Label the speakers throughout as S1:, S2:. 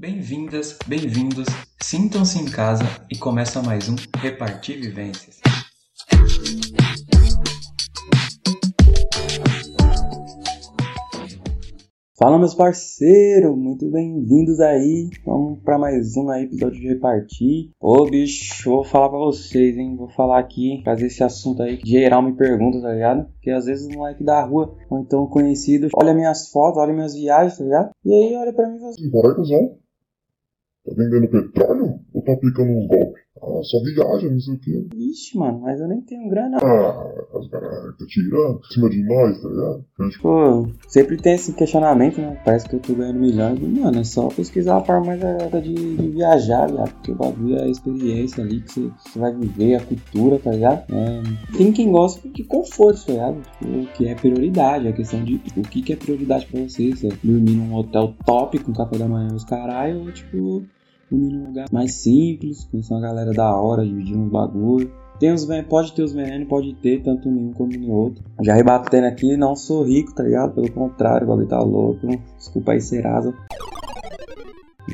S1: Bem-vindas, bem-vindos, sintam-se em casa e começa mais um Repartir Vivências.
S2: Fala meus parceiros, muito bem-vindos aí. Vamos para mais um aí, episódio de repartir. Ô bicho, vou falar para vocês, hein? Vou falar aqui, trazer esse assunto aí que geral me pergunta, tá ligado? Porque às vezes o moleque da rua, ou então conhecido, olha minhas fotos, olha minhas viagens, tá ligado? E aí olha pra mim e fala assim.
S3: Tá vendendo petróleo ou tá aplicando uns golpes? Ah, só viaja, não sei o quê.
S2: Ixi, mano, mas eu nem tenho grana.
S3: Ah, os caras tá tirando em cima de nós, tá ligado? Gente
S2: Pô, sempre tem esse questionamento, né? Parece que eu tô ganhando milhões. Mano, é só pesquisar a forma mais de, de viajar, viado. Porque o bagulho é a experiência ali que você, você vai viver, a cultura, tá ligado? É, tem quem gosta de conforto, tá ligado? Tipo, O que é prioridade, a questão de tipo, o que, que é prioridade pra você. Você dormir num hotel top com café da manhã e os caralho, ou tipo, dormir num lugar mais simples, conhecer uma galera da hora, dividir uns bagulho. Tem os, pode ter os venenos, pode ter tanto nenhum como em outro. Já rebatendo aqui, não sou rico, tá ligado? Pelo contrário, o bagulho tá louco. Desculpa aí, Serasa.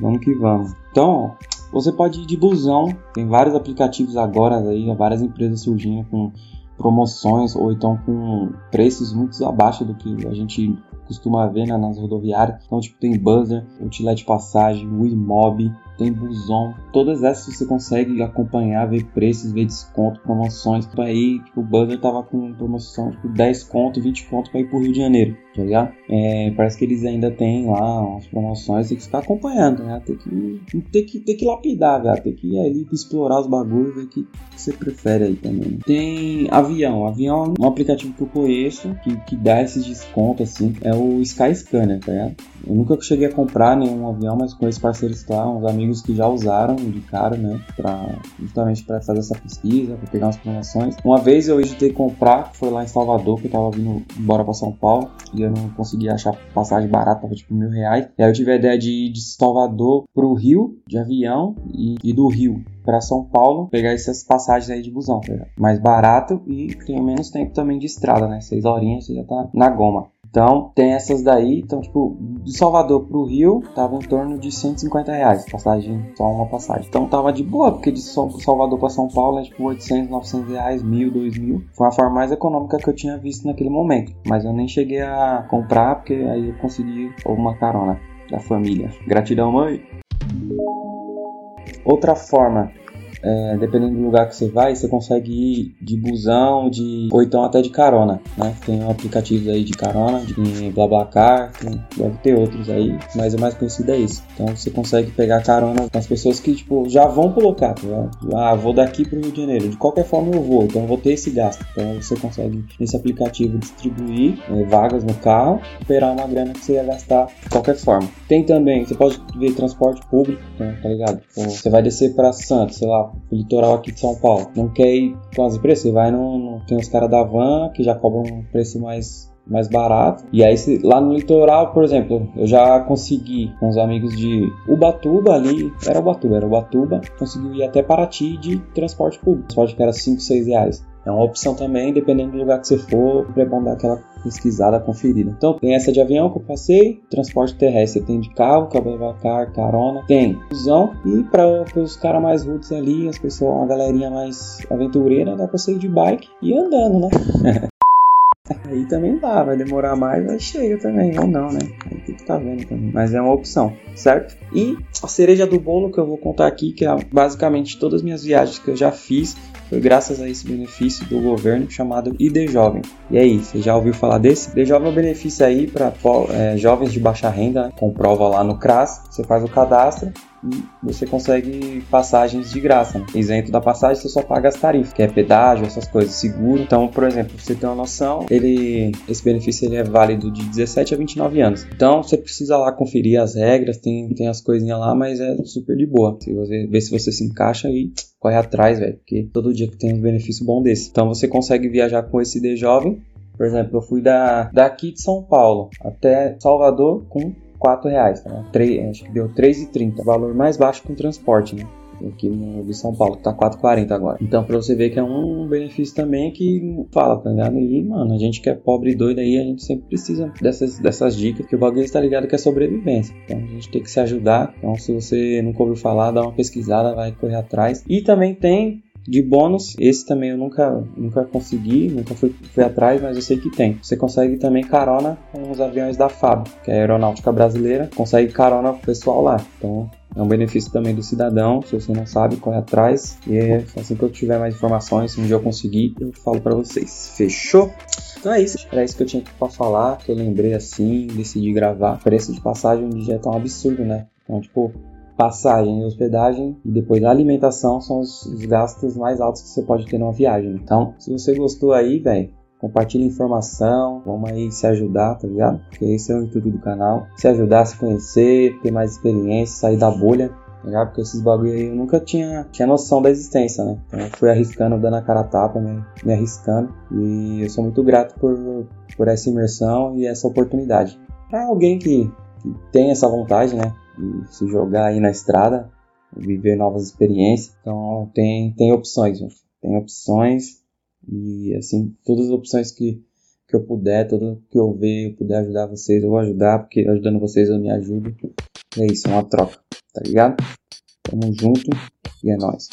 S2: Vamos que vamos. Então, você pode ir de busão. Tem vários aplicativos agora aí, várias empresas surgindo com promoções ou então com preços muito abaixo do que a gente costuma ver né, nas rodoviárias. Então, tipo, tem Buzzer, Outlet Passagem, Wimob, tem Buzon. Todas essas você consegue acompanhar, ver preços, ver desconto, promoções. Tipo, aí, tipo, o Buzzer tava com promoção, tipo, 10 conto, 20 conto pra ir pro Rio de Janeiro, tá ligado? É, parece que eles ainda têm lá umas promoções, tem que ficar acompanhando, né? Tem que, tem que, tem que lapidar, velho. Tem que ir ali explorar os bagulhos, ver o que, você prefere aí também. Tem avião. Avião é um aplicativo que eu conheço, que, que dá esses descontos, assim. É o Skyscanner, tá ligado? Eu nunca cheguei a comprar nenhum avião, mas conheço parceiros lá, uns amigos que já usaram, indicaram, né? Pra, justamente para fazer essa pesquisa, para pegar umas promoções. Uma vez eu hesitei comprar, foi lá em Salvador, que eu tava vindo embora para São Paulo, e eu não consegui achar passagem barata, tava tipo mil reais. E aí eu tive a ideia de ir de Salvador pro Rio, de avião, e, e do Rio para São Paulo, pegar essas passagens aí de busão, tá mais barato e tem menos tempo também de estrada, né? Seis horinhas você já tá na goma. Então, tem essas daí. Então, tipo, de Salvador pro Rio, tava em torno de 150 reais. Passagem, só uma passagem. Então, tava de boa, porque de Sal- Salvador pra São Paulo é tipo 800, 900 reais, 1000, 2000. Foi a forma mais econômica que eu tinha visto naquele momento. Mas eu nem cheguei a comprar, porque aí eu consegui uma carona da família. Gratidão, mãe. Outra forma é, dependendo do lugar que você vai, você consegue ir de busão, de ou então até de carona, né? Tem aplicativos aí de carona, de BlaBlaCar, tem- deve ter outros aí, mas o mais conhecido é esse. Então você consegue pegar carona com as pessoas que tipo já vão pro local, tá ligado? Ah, vou daqui pro Rio de Janeiro. De qualquer forma eu vou, então eu vou ter esse gasto. Então você consegue nesse aplicativo distribuir é, vagas no carro, esperar uma grana que você ia gastar de qualquer forma. Tem também, você pode ver transporte público, então, tá ligado? Tipo, você vai descer pra Santos, sei lá, litoral aqui de São Paulo. Não quer ir com as empresas, você vai no, Tem os caras da van que já cobram um preço mais. Mais barato. E aí, lá no litoral, por exemplo, eu já consegui com os amigos de Ubatuba ali. Era Ubatuba, era Ubatuba. Consegui ir até Paraty de transporte público. Transporte que era 5, 6 reais. É uma opção também, dependendo do lugar que você for, é bom dar aquela pesquisada, conferida. Então, tem essa de avião que eu passei, transporte terrestre tem de carro, que é o BlaBlaCar, carona, tem busão, e para os caras mais roots ali, as pessoas, uma galerinha mais aventureira, dá pra você ir de bike e andando, né? Aí também dá, vai demorar mais, mas chega também, ou não, né? Aí tem que estar vendo também. Mas é uma opção, certo? E a cereja do bolo que eu vou contar aqui, que é basicamente todas as minhas viagens que eu já fiz, foi graças a esse benefício do governo chamado ID Jovem. E aí, você já ouviu falar desse? ID Jovem é um benefício aí para jovens de baixa renda, comprova lá no CRAS, você faz o cadastro você consegue passagens de graça. Né? Isento da passagem, você só paga as tarifas, que é pedágio, essas coisas, seguro. Então, por exemplo, você ter uma noção, ele, esse benefício ele é válido de 17 a 29 anos. Então, você precisa lá conferir as regras, tem, tem as coisinhas lá, mas é super de boa. Se você ver se você se encaixa e corre atrás, velho, porque todo dia que tem um benefício bom desse. Então, você consegue viajar com esse D jovem. Por exemplo, eu fui da, daqui de São Paulo até Salvador com 4 reais, tá? Três- acho que deu 3,30, valor mais baixo com transporte, né? aqui no de São Paulo, que tá 4,40 agora. Então, pra você ver que é um benefício também que fala, tá ligado? E, mano, a gente que é pobre e doido aí, a gente sempre precisa dessas, dessas dicas, que o bagulho está ligado que é sobrevivência. Então, a gente tem que se ajudar. Então, se você nunca ouviu falar, dá uma pesquisada, vai correr atrás. E também tem de bônus, esse também eu nunca, nunca consegui, nunca fui, fui atrás, mas eu sei que tem. Você consegue também carona com os aviões da FAB, que é a Aeronáutica Brasileira, consegue carona o pessoal lá. Então é um benefício também do cidadão, se você não sabe, corre atrás. E é assim que eu tiver mais informações, se um dia eu conseguir, eu falo para vocês. Fechou? Então é isso, era isso que eu tinha aqui pra falar, que eu lembrei assim, decidi gravar. O preço de passagem um dia é tão absurdo, né? Então, tipo, passagem e hospedagem e depois a alimentação são os, os, gastos mais altos que você pode ter numa viagem. Então, se você gostou aí, velho, compartilha informação, vamos aí se ajudar, tá ligado? Porque esse é o intuito do canal, se ajudar se conhecer, ter mais experiência, sair da bolha. Tá ligado? Porque esses bagulho aí eu nunca tinha, tinha noção da existência, né? Então eu fui arriscando, dando a cara a tapa, me, me arriscando. E eu sou muito grato por, por essa imersão e essa oportunidade. Para alguém que, que tem essa vontade, né? E se jogar aí na estrada, viver novas experiências. Então tem, tem opções, gente. tem opções e assim, todas as opções que, que eu puder, tudo que eu ver, eu puder ajudar vocês, eu vou ajudar, porque ajudando vocês eu me ajudo. E é isso, é uma troca, tá ligado? Tamo junto e é nóis.